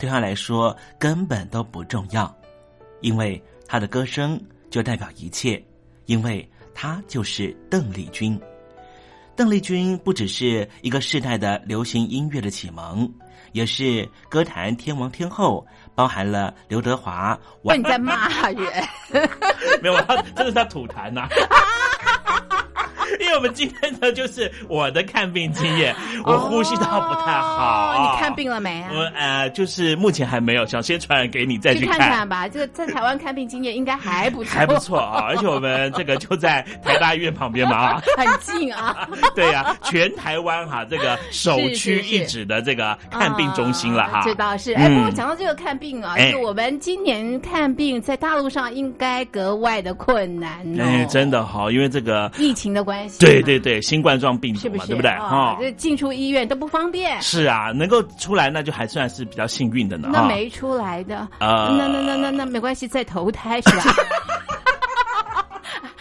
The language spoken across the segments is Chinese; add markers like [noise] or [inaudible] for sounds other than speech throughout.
对他来说根本都不重要，因为他的歌声就代表一切，因为他就是邓丽君。邓丽君不只是一个世代的流行音乐的启蒙，也是歌坛天王天后，包含了刘德华。你在骂人？[laughs] 没有，他这是在吐痰呐。[laughs] [laughs] 因为我们今天呢，就是我的看病经验，我呼吸道不太好。你看病了没啊？我呃，就是目前还没有，想先传染给你再去看看吧。这个在台湾看病经验应该还不错，还不错啊。而且我们这个就在台大医院旁边嘛，[laughs] 很近啊。对呀，全台湾哈这个首屈一指的这个看病中心了哈。这倒是。哎，不过讲到这个看病啊，就我们今年看病在大陆上应该格外的困难哦。哎，真的好，因为这个疫情的关系。对对对，新冠状病毒嘛，对不对？哈，这进出医院都不方便。是啊，能够出来那就还算是比较幸运的呢。那没出来的，那那那那那没关系，再投胎是吧？[laughs]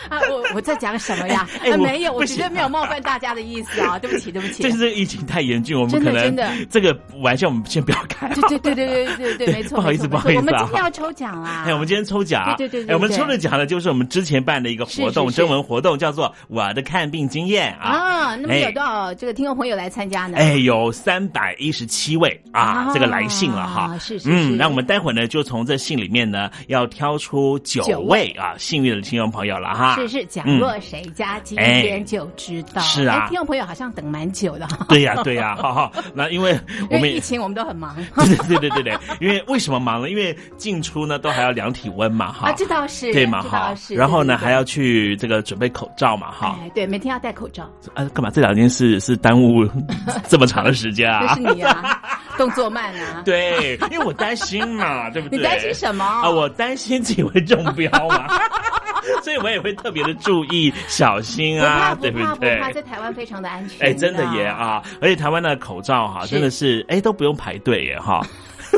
啊，我我在讲什么呀？[laughs] 啊，没有，我绝对没有冒犯大家的意思啊！对不起，对不起。[laughs] 这是疫情太严峻，我们可能真的这个玩笑我们先不要开。对对对对对对对，没错。不好意思，不好意思啊。我们今天要抽奖啦！哎，我们今天抽奖，对对对。哎，我们抽的奖呢，就是我们之前办的一个活动，征文活动，叫做“我的看病经验”啊。啊，那么有多少这个听众朋友来参加呢？哎，有三百一十七位啊，这个来信了哈。是是。嗯，那我们待会儿呢，就从这信里面呢，要挑出九位啊幸运的听众朋友了哈。是是，讲落。谁家今天就知道是啊，听众朋友好像等蛮久的。[laughs] 对呀，对呀，哈哈。[laughs] 那因为我们疫情，我们都很忙。[laughs] 对对对对对，因为为什么忙呢？因为进出呢都还要量体温嘛，哈。啊，这倒是对嘛，哈。然后呢还要去这个准备口罩嘛，哈。对，每天要戴口罩。啊，干嘛？这两件事是耽误这么长的时间啊？是你啊，动作慢啊。对，因为我担心嘛，对不对？你担心什么啊？我担心自己会中标嘛。[laughs] 所以我也会特别的注意、小心啊，对不对？不怕，在台湾非常的安全。哎，真的耶啊！而且台湾的口罩哈，真的是哎都不用排队耶哈。[laughs]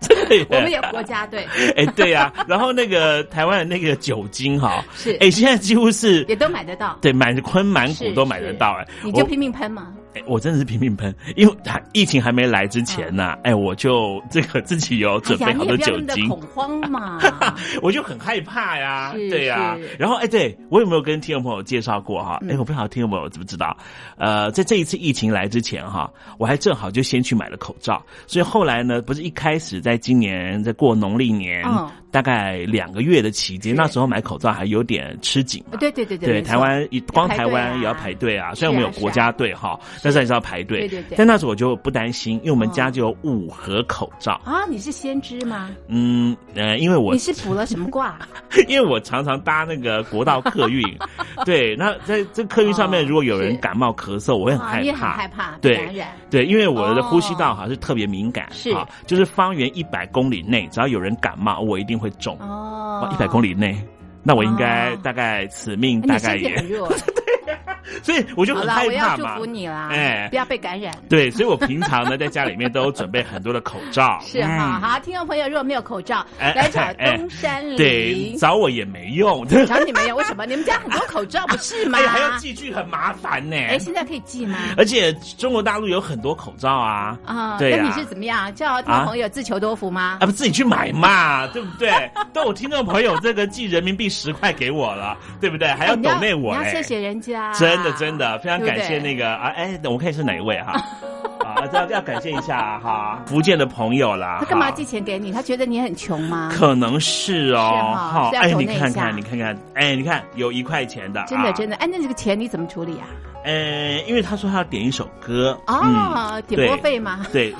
真的，我们有国家队。哎，对呀。然后那个台湾的那个酒精哈，是哎，现在几乎是也都买得到。对，满昆满谷都买得到哎。你就拼命喷嘛。哎，我真的是频频喷，因为还疫情还没来之前呢，哎，我就这个自己有准备好多酒精，恐慌嘛，[laughs] 我就很害怕呀，对呀。然后哎，对我有没有跟听众朋友介绍过哈？哎，我不知道听众朋友知不知道？呃，在这一次疫情来之前哈，我还正好就先去买了口罩，所以后来呢，不是一开始在今年在过农历年。大概两个月的期间，那时候买口罩还有点吃紧。对对对对，对台湾光台湾也要排队啊。虽然我们有国家队哈，但是还是要排队。对对对。但那时候我就不担心，因为我们家就有五盒口罩。啊，你是先知吗？嗯呃，因为我你是补了什么卦？[laughs] 因为我常常搭那个国道客运，[laughs] 对，那在这客运上面，如果有人感冒咳嗽，我会很害怕，害怕对对，因为我的呼吸道好像是特别敏感，是，就是方圆一百公里内，只要有人感冒，我一定会肿。哦，一百公里内，那我应该大概此命大概也。[laughs] [laughs] 所以我就很害怕嘛。祝福你啦，哎，不要被感染。对，所以我平常呢在家里面都准备很多的口罩。[laughs] 是哈，好，听众朋友如果没有口罩，来找东山林。对，找我也没用。找你没用，为什么？你们家很多口罩不是吗？[laughs] 还要寄去，很麻烦呢。哎，现在可以寄吗？而且中国大陆有很多口罩啊。啊，对那你是怎么样？叫听众朋友自求多福吗？啊，不自己去买嘛，对不对？但我听众朋友这个寄人民币十块给我了，对不对？还要抖内我，要谢谢人家。真的，真的非常感谢那个啊，哎，我看是哪一位哈？[laughs] 啊，要要感谢一下哈，福建的朋友啦。他干嘛寄钱给你？他觉得你很穷吗？可能是哦。好，哎，你看看，你看看，哎，你看有一块钱的，真的真的。哎，那这个钱你怎么处理啊？呃，因为他说他要点一首歌哦，点播费吗？对。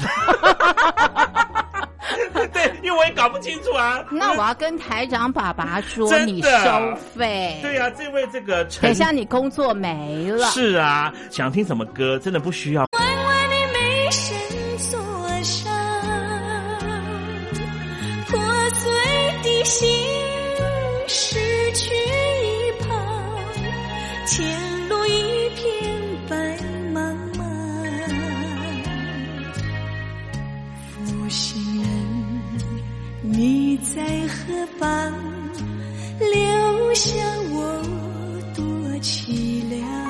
[laughs] 对，因为我也搞不清楚啊。那我要跟台长爸爸说，你收费。对呀，这位这个，等下你工作没了。是啊，想听什么歌，真的不需要。破碎的心何方？留下我多凄凉。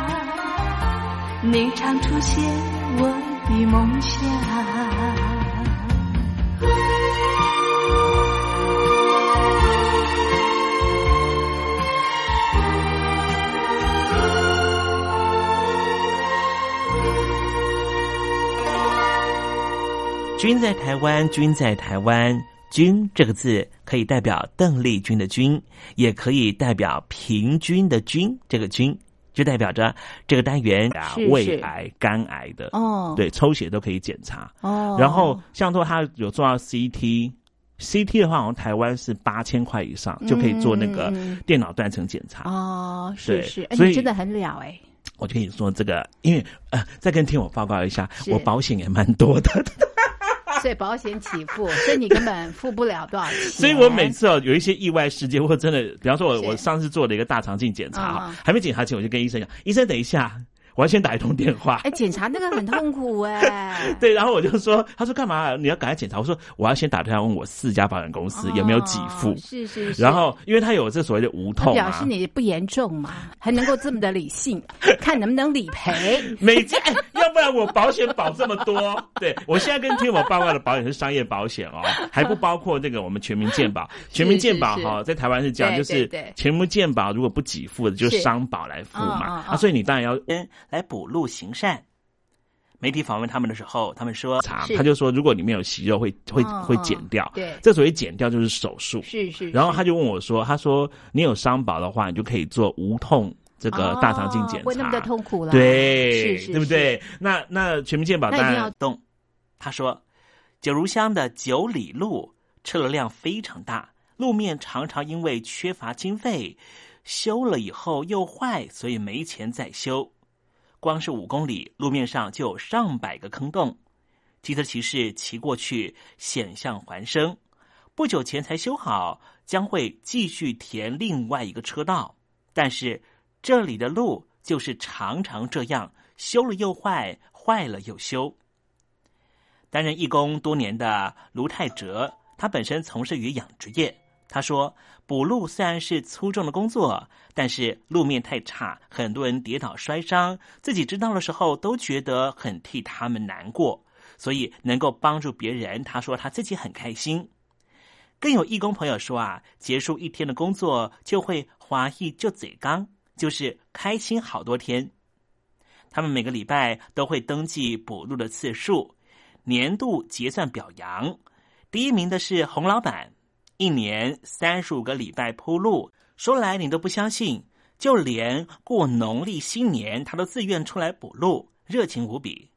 你常出现我的梦乡。君在台湾，君在台湾，君这个字可以代表邓丽君的君，也可以代表平均的均。这个均就代表着这个单元啊，胃癌、肝癌的哦，对，抽血都可以检查哦。然后像说他有做到 CT，CT 的话，好像台湾是八千块以上就可以做那个电脑断层检查哦。是是，所以真的很了哎。我就跟你说这个，因为呃，再跟听我报告一下，我保险也蛮多的。[laughs] 所以保险起付，[laughs] 所以你根本付不了多少钱。所以我每次哦有一些意外事件，或真的，比方说我我上次做了一个大肠镜检查，还没检查前，我就跟医生讲，医生等一下。我要先打一通电话。哎，检查那个很痛苦哎。[laughs] 对，然后我就说，他说干嘛？你要赶快检查。我说我要先打电话问我四家保险公司有没有给付。是是是。然后，因为他有这所谓的无痛，表示你不严重嘛，还能够这么的理性，[laughs] 看能不能理赔。每家，要不然我保险保这么多。对，我现在跟听我报告的保险是商业保险哦，[laughs] 还不包括那个我们全民健保。全民健保哈，在台湾是这样，就是全民健保如果不给付的，就是商保来付嘛。啊，所以你当然要嗯。来补路行善。媒体访问他们的时候，他们说，他就说，如果里面有息肉，会会会剪掉。对，这所谓剪掉就是手术。是是。然后他就问我说：“他说你有伤保的话，你就可以做无痛这个大肠镜检查，不那么的痛苦了。”对，是是，对不对？那那全民健保当然要动。他说，九如乡的九里路车流量非常大，路面常常因为缺乏经费，修了以后又坏，所以没钱再修。光是五公里路面上就有上百个坑洞，机车骑士骑过去险象环生。不久前才修好，将会继续填另外一个车道。但是这里的路就是常常这样，修了又坏，坏了又修。担任义工多年的卢泰哲，他本身从事于养殖业。他说：“补路虽然是粗重的工作，但是路面太差，很多人跌倒摔伤，自己知道的时候都觉得很替他们难过。所以能够帮助别人，他说他自己很开心。更有义工朋友说啊，结束一天的工作就会华裔就嘴刚，就是开心好多天。他们每个礼拜都会登记补路的次数，年度结算表扬。第一名的是洪老板。”一年三十五个礼拜铺路，说来你都不相信。就连过农历新年，他都自愿出来补路，热情无比。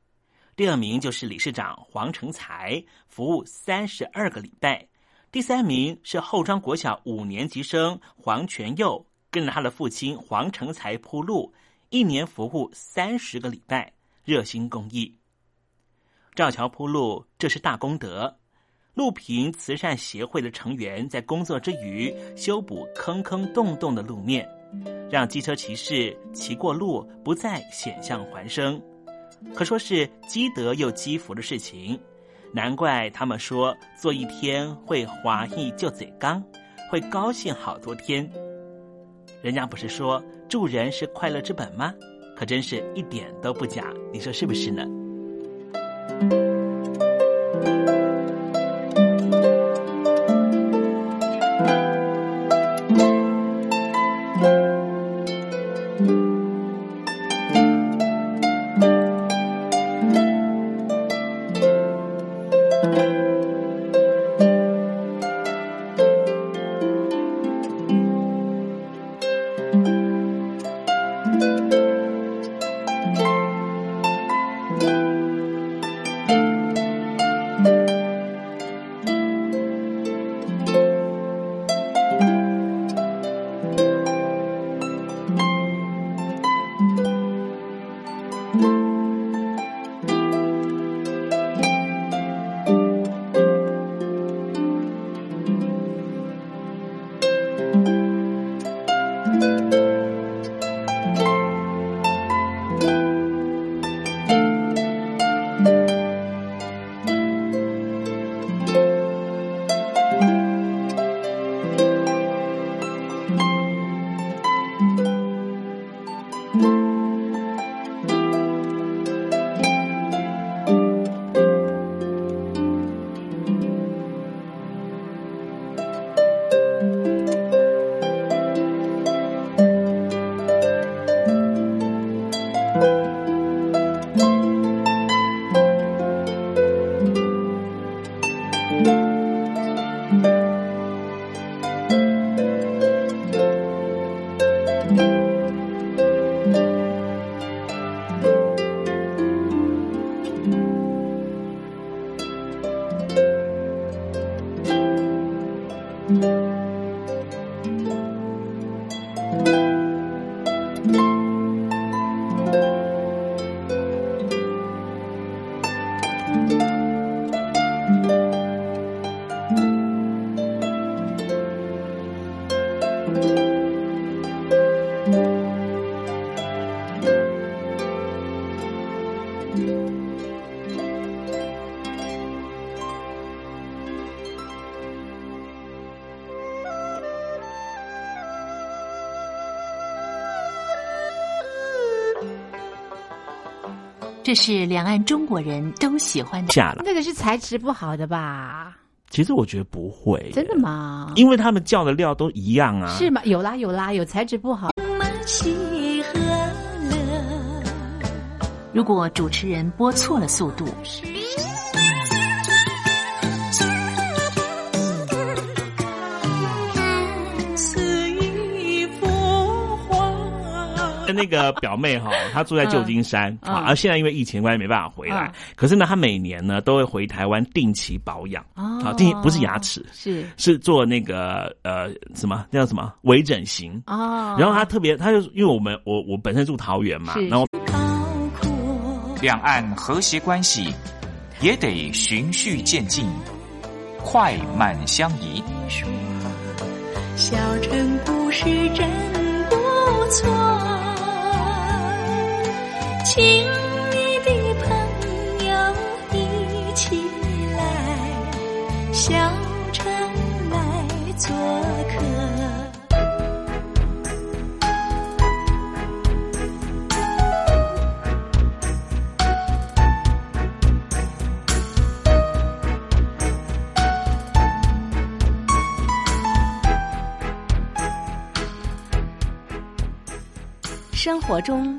第二名就是理事长黄成才，服务三十二个礼拜。第三名是后庄国小五年级生黄全佑，跟着他的父亲黄成才铺路，一年服务三十个礼拜，热心公益。赵桥铺路，这是大功德。路平慈善协会的成员在工作之余修补坑坑洞洞的路面，让机车骑士骑过路不再险象环生，可说是积德又积福的事情。难怪他们说做一天会华裔就嘴刚，会高兴好多天。人家不是说助人是快乐之本吗？可真是一点都不假，你说是不是呢？这是两岸中国人都喜欢的。下了，那个是材质不好的吧？其实我觉得不会，真的吗？因为他们叫的料都一样啊。是吗？有啦有啦，有材质不好。如果主持人播错了速度。那个表妹哈，[laughs] 她住在旧金山啊，而现在因为疫情关系没办法回来。可是呢，她每年呢都会回台湾定期保养啊，定不是牙齿，是是做那个呃什么叫什么微整形啊。然后她特别，她就因为我们我我本身住桃园嘛，然后两岸和谐关系也得循序渐进，快慢相宜。小城故事真不错。请你的朋友一起来，小城来做客。生活中。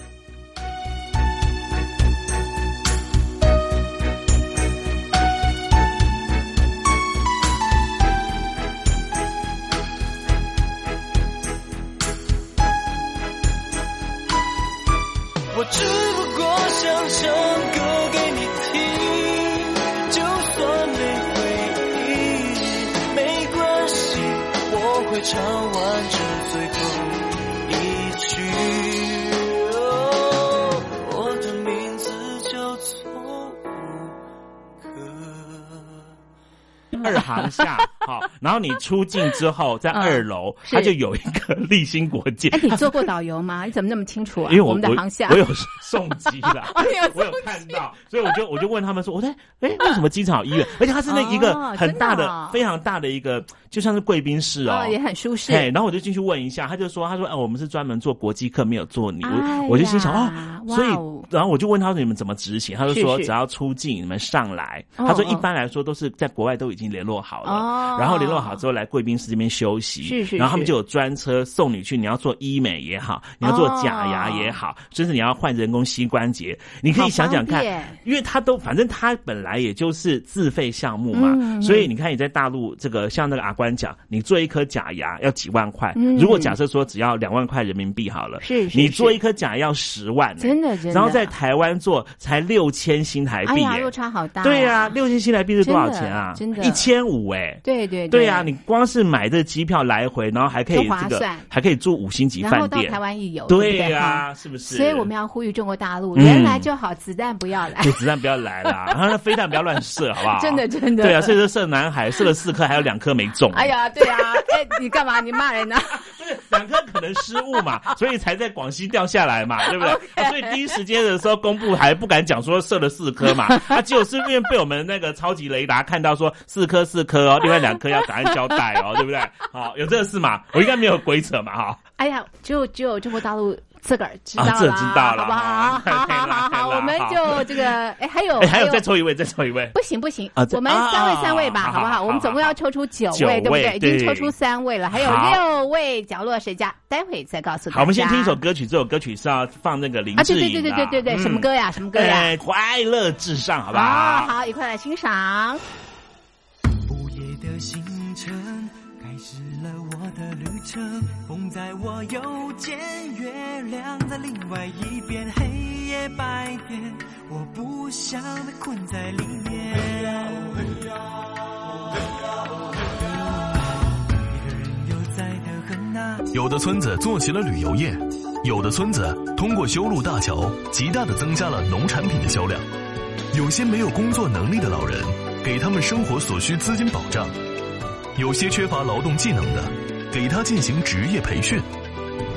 二行下，[laughs] 好，然后你出境之后，在二楼，它就有一个立新国际。哎，你做过导游吗？你怎么那么清楚啊？因为我们的航下，我有送机的，[laughs] 我有看到，所以我就我就问他们说，我说哎，为什么机场医院？[laughs] 而且它是那一个很大的、非常大的一个，就像是贵宾室哦，也很舒适。哎，然后我就进去问一下，他就说，他说，哎，我们是专门做国际客，没有做你。我就心想，哦，所以，然后我就问他说，你们怎么执行？他就说，只要出境，你们上来。他说，一般来说都是在国外都已经联络好了。然后联络好之后来贵宾室这边休息，是是然后他们就有专车送你去，你要做医美也好，你要做假牙也好，甚至你要换人工膝关节，你可以想想看因为他都反正他本来也就是自费项目嘛，嗯所以你看你在大陆这个像那个阿关讲，你做一颗假牙要几万块，嗯如果假设说只要两万块人民币好了，是是是。你做一颗假牙要十万呢、真的真的。然后在台湾做才六千新台币、哎呀，耶落差好大。对呀、六千新台币是多少钱啊？真的一千五哎。对对对呀、你光是买这机票来回，然后还可以划这个算，还可以住五星级饭店然后。到台湾一游，对呀、哈是不是？所以我们要呼吁中国大陆，嗯人来就好，子弹不要来。[laughs] 对子弹不要来啦，然 [laughs] 后那飞弹不要乱射，好不好？真的真的对啊，所以说射南海射了四颗，还有两颗没中。哎呀，对啊，哎，你干嘛？你骂人呢？两颗可能失误嘛，所以才在广西掉下来嘛，对不对？[laughs] 啊所以第一时间的时候公布还不敢讲说射了四颗嘛，啊，[laughs] 结果是因为被我们那个超级雷达看到说四颗四颗哦，另外两颗要赶快交代哦，对不对？好，有这个事嘛？我应该没有鬼扯嘛，哈。哎呀，只有只有中国大陆自个儿知道啊啦，这知道了好不好？[laughs] 好好好好，我们就这个，哎，还有哎，还有再抽一位，再抽一位。不行不行啊，我们三位啊三位吧，好好不好？好我们总共要抽出九九位，对不对？对已经抽出三位了，还有好六位角落谁家，待会再告诉大家。好，我们先听一首歌曲，这首歌曲是要放那个林啊，志颖对对对对对对对，什么歌呀？什么歌呀？哎，快乐至上，好不啊，好？好，一块来欣赏。午夜的星辰开始了我的旅程，风在我右肩，月亮在另外一边，黑夜白天，我不想被困在里面。一个人悠哉的很啊。有的村子做起了旅游业，有的村子通过修路大桥，极大的增加了农产品的销量。有些没有工作能力的老人，给他们生活所需资金保障；有些缺乏劳动技能的，给他进行职业培训。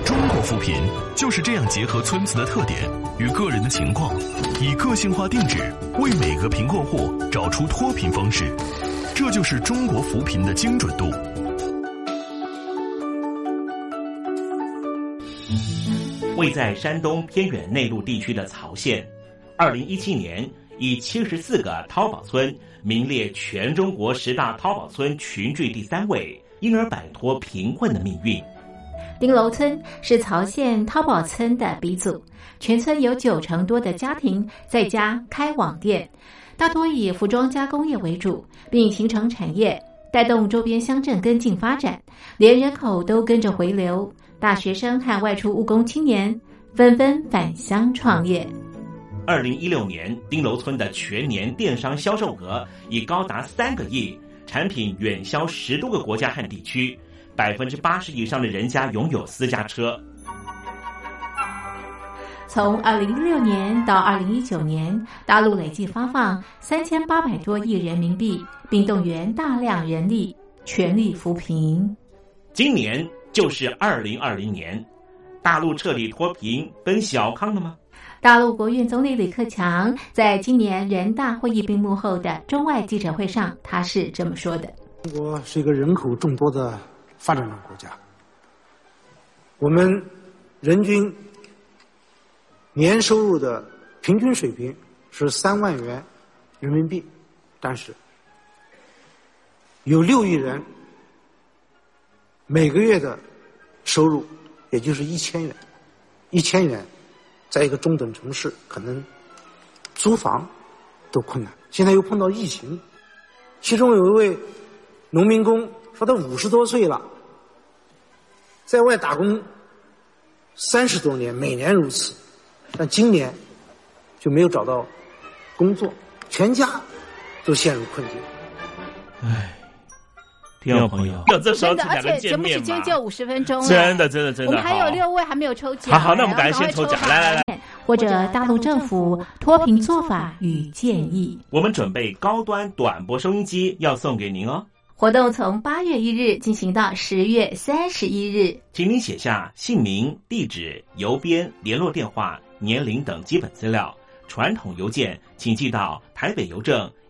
中国扶贫就是这样结合村子的特点与个人的情况，以个性化定制为每个贫困户找出脱贫方式。这就是中国扶贫的精准度。位在山东偏远内陆地区的曹县，二零一七年以七十四个淘宝村名列全中国十大淘宝村群聚第三位，因而摆脱贫困的命运。丁楼村是曹县淘宝村的鼻祖，全村有九成多的家庭在家开网店，大多以服装加工业为主，并形成产业，带动周边乡镇跟进发展，连人口都跟着回流。大学生和外出务工青年纷纷返乡创业。二零一六年，丁楼村的全年电商销售额已高达三个亿，产品远销十多个国家和地区，百分之八十以上的人家拥有私家车。从二零一六年到二零一九年，大陆累计发放三千八百多亿人民币，并动员大量人力，全力扶贫。今年就是二零二零年，大陆彻底脱贫奔小康了吗？大陆国务院总理李克强在今年人大会议闭幕后的中外记者会上，他是这么说的：“中国是一个人口众多的发展中国家，我们人均年收入的平均水平是三万元人民币，但是有六亿人每个月的收入也就是一千元，一千元。”在一个中等城市，可能租房都困难。现在又碰到疫情，其中有一位农民工说他五十多岁了，在外打工三十多年，每年如此，但今年就没有找到工作，全家都陷入困境。唉。听众朋友，有这时候真的，而且节目时间就五十分钟了，真的，真的，真的。我们还有六位还没有抽奖。好好，那我们赶快先抽奖，来来来，或者大陆政府脱贫做法与建议。我们准备高端短波收音机要送给您哦。活动从八月一日进行到十月三十一日，请您写下姓名、地址、邮编、联络电话、年龄等基本资料。传统邮件请寄到台北邮政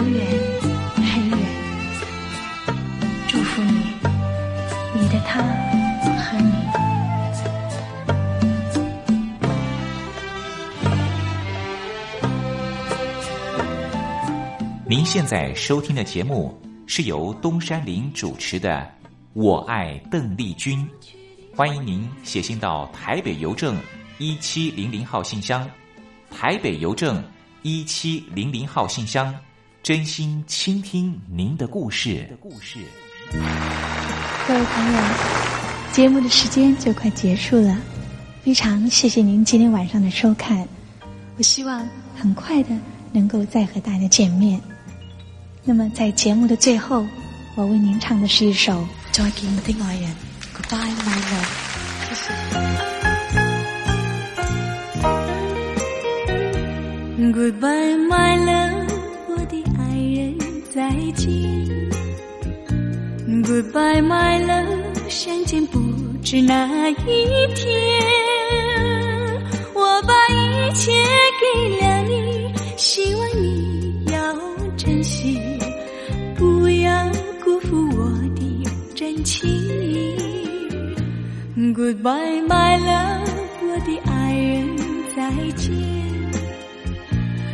很远很远。祝福你，你的他和你。您现在收听的节目是由东山林主持的《我爱邓丽君》，欢迎您写信到台北邮政一七零零号信箱，台北邮政一七零零号信箱，真心倾听您的故事。故事。各位朋友，节目的时间就快结束了，非常谢谢您今天晚上的收看。我希望很快的能够再和大家见面。那么在节目的最后，我为您唱的是一首《再見我的爱人》，Goodbye my love，謝謝。Goodbye my love，再见。Goodbye my love，相见不知哪一天。我把一切给了你，希望你要珍惜。不要辜负我的真情。Goodbye, my love，我的爱人再见。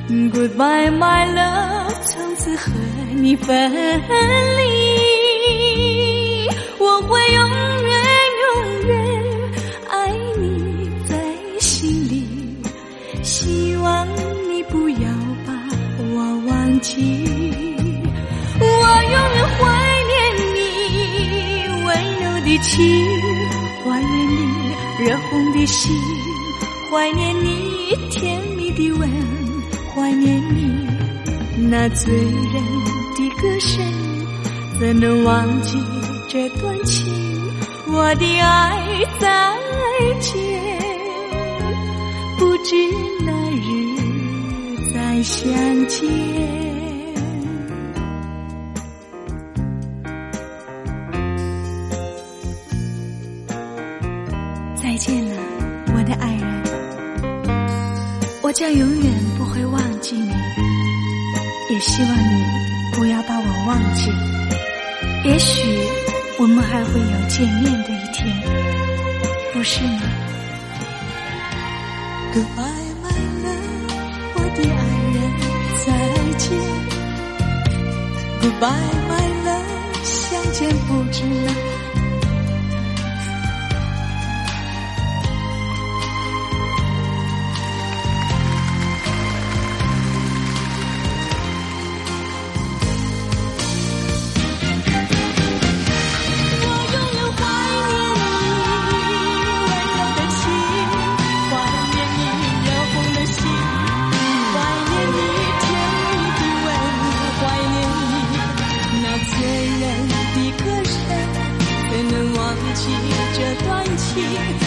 Goodbye, my love，从此和你分离。我会永远永远爱你在心里，希望你不要把我忘记。我永远怀念你温柔的情，怀念你热红的心，怀念你甜蜜的吻，怀念你那醉人歌声，怎能忘记这段情？我的爱再见，不知哪日再相见。再见了，我的爱人，我将永远不会忘记你，也希望你不要把我忘记。也许我们还会有见面的一天，不是吗？Goodbye my love，我的爱人再见。Goodbye my love，相见不知哪。你这段情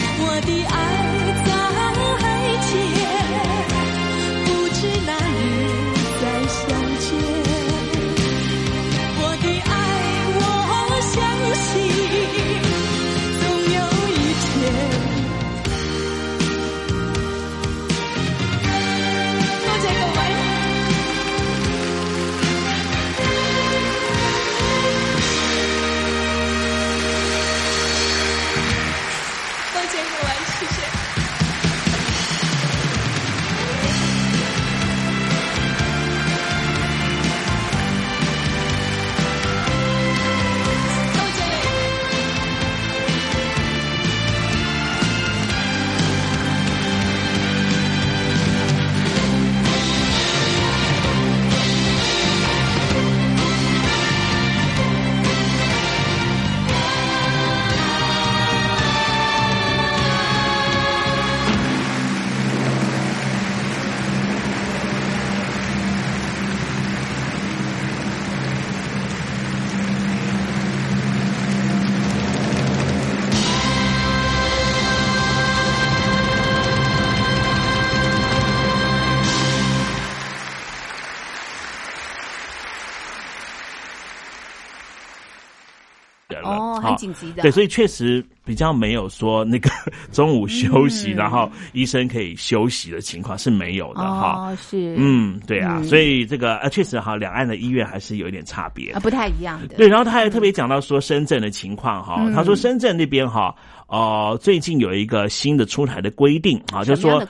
紧急的。对，所以确实比较没有说那个 [laughs] 中午休息，嗯然后医生可以休息的情况是没有的哈。哦，是，嗯，对啊，嗯所以这个呃，确实哈，两岸的医院还是有一点差别啊，。不太一样的。对，然后他还特别讲到说深圳的情况哈，嗯他说深圳那边哈，呃，最近有一个新的出台的规定啊，就是说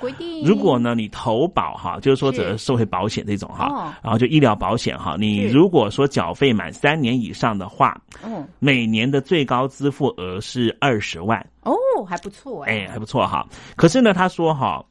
如果呢你投保哈，就是说是这社会保险这种哦哈，然后就医疗保险哈，你如果说缴费满三年以上的话，嗯，每年的最高支付额是二十万，哦，还不错哎。哎，还不错哈。可是呢，他说哈。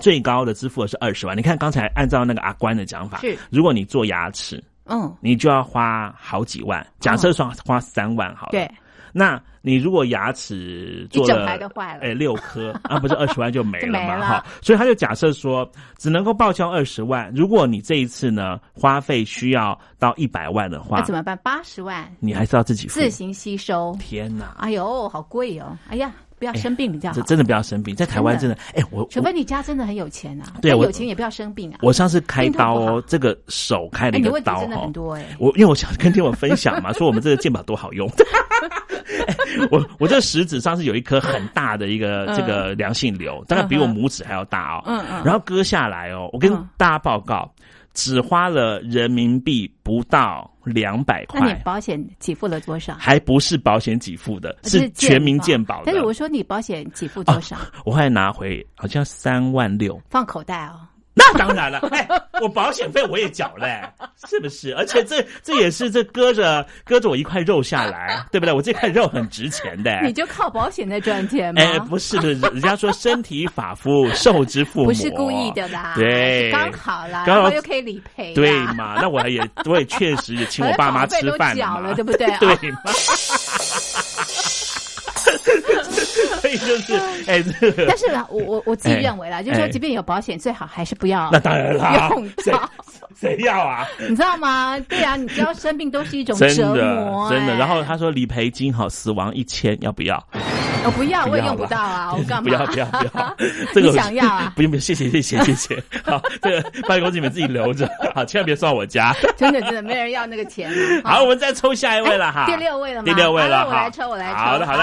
最高的支付额是二十万。你看刚才按照那个阿关的讲法，是如果你做牙齿，嗯，你就要花好几万。假设说花三万好了，对，那你如果牙齿做一整了排都坏了哎六颗，[laughs] 啊不是二十万就没了嘛哈，所以他就假设说只能够报销二十万，如果你这一次呢花费需要到一百万的话，那怎么办？八十万你还是要自己付自。行吸收。天哪！哎呦，好贵哦！哎呀，不要生病比较好这。真的不要生病，在台湾真的，哎，我除非你家真的很有钱啊，对我有钱也不要生病啊。我上次开刀哦，这个手开了哎，一个刀哈很多哎。我因为我想跟听我分享嘛，[laughs] 说我们这个健保多好用。[laughs] 哎我我这食指上是有一颗很大的一个嗯这个良性瘤，大概比我拇指还要大哦。嗯嗯然后割下来哦，我跟嗯大家报告，只花了人民币不到两百块那你块，保险给付了多少？还不是保险给付的，是全民健保的。但是我说你保险给付多少？我后来拿回好像三万六。放口袋哦。那当然了，哎，我保险费我也缴嘞、是不是？而且这这也是这割着割着我一块肉下来，对不对？我这块肉很值钱的、你就靠保险在赚钱吗？哎，不是的，人家说身体发肤受之父母，不是故意的啦，对，刚好啦，刚好然后又可以理赔，对嘛？那我也我也确实也请我 [laughs] 爸妈吃饭了对不对啊 [laughs] 对嘛？[laughs] [laughs] 所以就是哎，这个但是啦，我我我自己哎认为啦，就是说，哎即便有保险，最好还是不要那当然啦用到，谁要啊？[laughs] 你知道吗？对啊，你知道生病都是一种折的磨，真的。哎然后他说理赔金好，死亡一千，要不要？我不要，我也用不到啊，我干嘛？不要不要不要，[laughs] 这个你想要啊？不用不用，谢谢谢谢谢谢。好，这个办公室你们自己留着，好，千万别算我家。真的真的没人要那个钱啊。好，我们再抽下一位了哈。第六位了吗？第六位了我来抽，我来抽。好的好的。